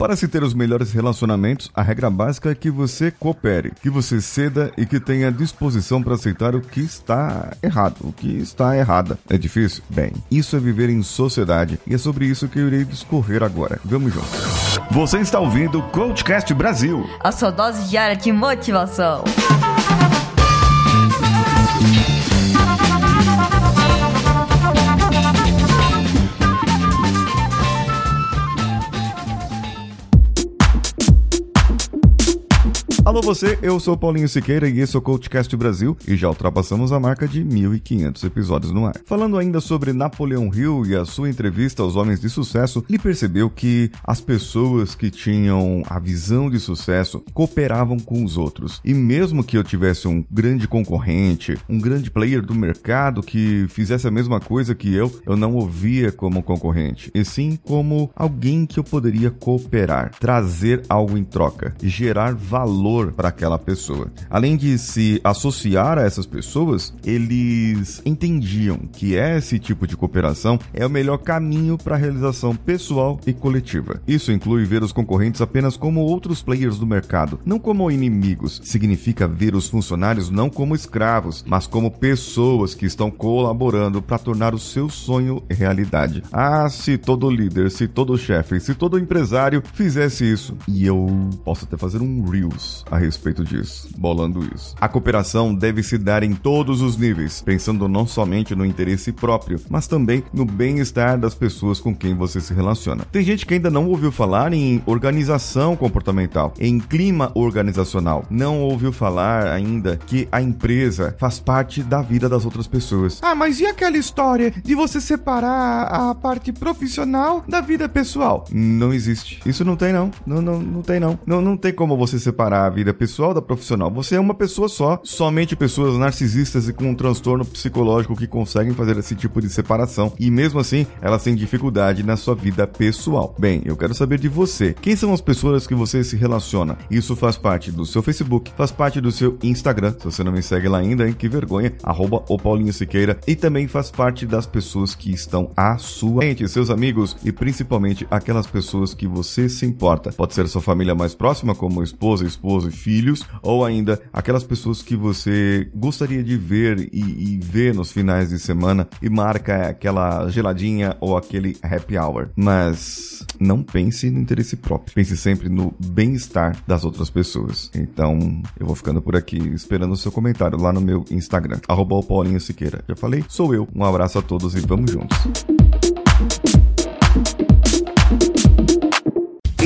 Para se ter os melhores relacionamentos, a regra básica é que você coopere, que você ceda e que tenha disposição para aceitar o que está errado, o que está errada. É difícil? Bem, isso é viver em sociedade e é sobre isso que eu irei discorrer agora. Vamos juntos. Você está ouvindo o Coachcast Brasil a sua dose diária de motivação. Alô você, eu sou Paulinho Siqueira e esse é o CoachCast Brasil e já ultrapassamos a marca de 1.500 episódios no ar. Falando ainda sobre Napoleão Hill e a sua entrevista aos homens de sucesso, ele percebeu que as pessoas que tinham a visão de sucesso cooperavam com os outros. E mesmo que eu tivesse um grande concorrente, um grande player do mercado que fizesse a mesma coisa que eu, eu não o via como concorrente, e sim como alguém que eu poderia cooperar, trazer algo em troca, gerar valor valor para aquela pessoa. Além de se associar a essas pessoas, eles entendiam que esse tipo de cooperação é o melhor caminho para a realização pessoal e coletiva. Isso inclui ver os concorrentes apenas como outros players do mercado, não como inimigos. Significa ver os funcionários não como escravos, mas como pessoas que estão colaborando para tornar o seu sonho realidade. Ah, se todo líder, se todo chefe, se todo empresário fizesse isso, e eu posso até fazer um Reels a respeito disso, bolando isso. A cooperação deve se dar em todos os níveis, pensando não somente no interesse próprio, mas também no bem-estar das pessoas com quem você se relaciona. Tem gente que ainda não ouviu falar em organização comportamental, em clima organizacional. Não ouviu falar ainda que a empresa faz parte da vida das outras pessoas. Ah, mas e aquela história de você separar a parte profissional da vida pessoal? Não existe. Isso não tem não. Não, não, não tem não. Não, não tem como você separar a vida pessoal da profissional. Você é uma pessoa só. Somente pessoas narcisistas e com um transtorno psicológico que conseguem fazer esse tipo de separação. E mesmo assim, elas têm dificuldade na sua vida pessoal. Bem, eu quero saber de você. Quem são as pessoas que você se relaciona? Isso faz parte do seu Facebook, faz parte do seu Instagram. Se você não me segue lá ainda, hein? Que vergonha. Arroba o Paulinho Siqueira. E também faz parte das pessoas que estão à sua frente, seus amigos e principalmente aquelas pessoas que você se importa. Pode ser sua família mais próxima, como esposa, esposo filhos, ou ainda aquelas pessoas que você gostaria de ver e, e ver nos finais de semana e marca aquela geladinha ou aquele happy hour. Mas não pense no interesse próprio, pense sempre no bem-estar das outras pessoas. Então, eu vou ficando por aqui esperando o seu comentário lá no meu Instagram, Paulinho Siqueira. Já falei? Sou eu. Um abraço a todos e vamos juntos.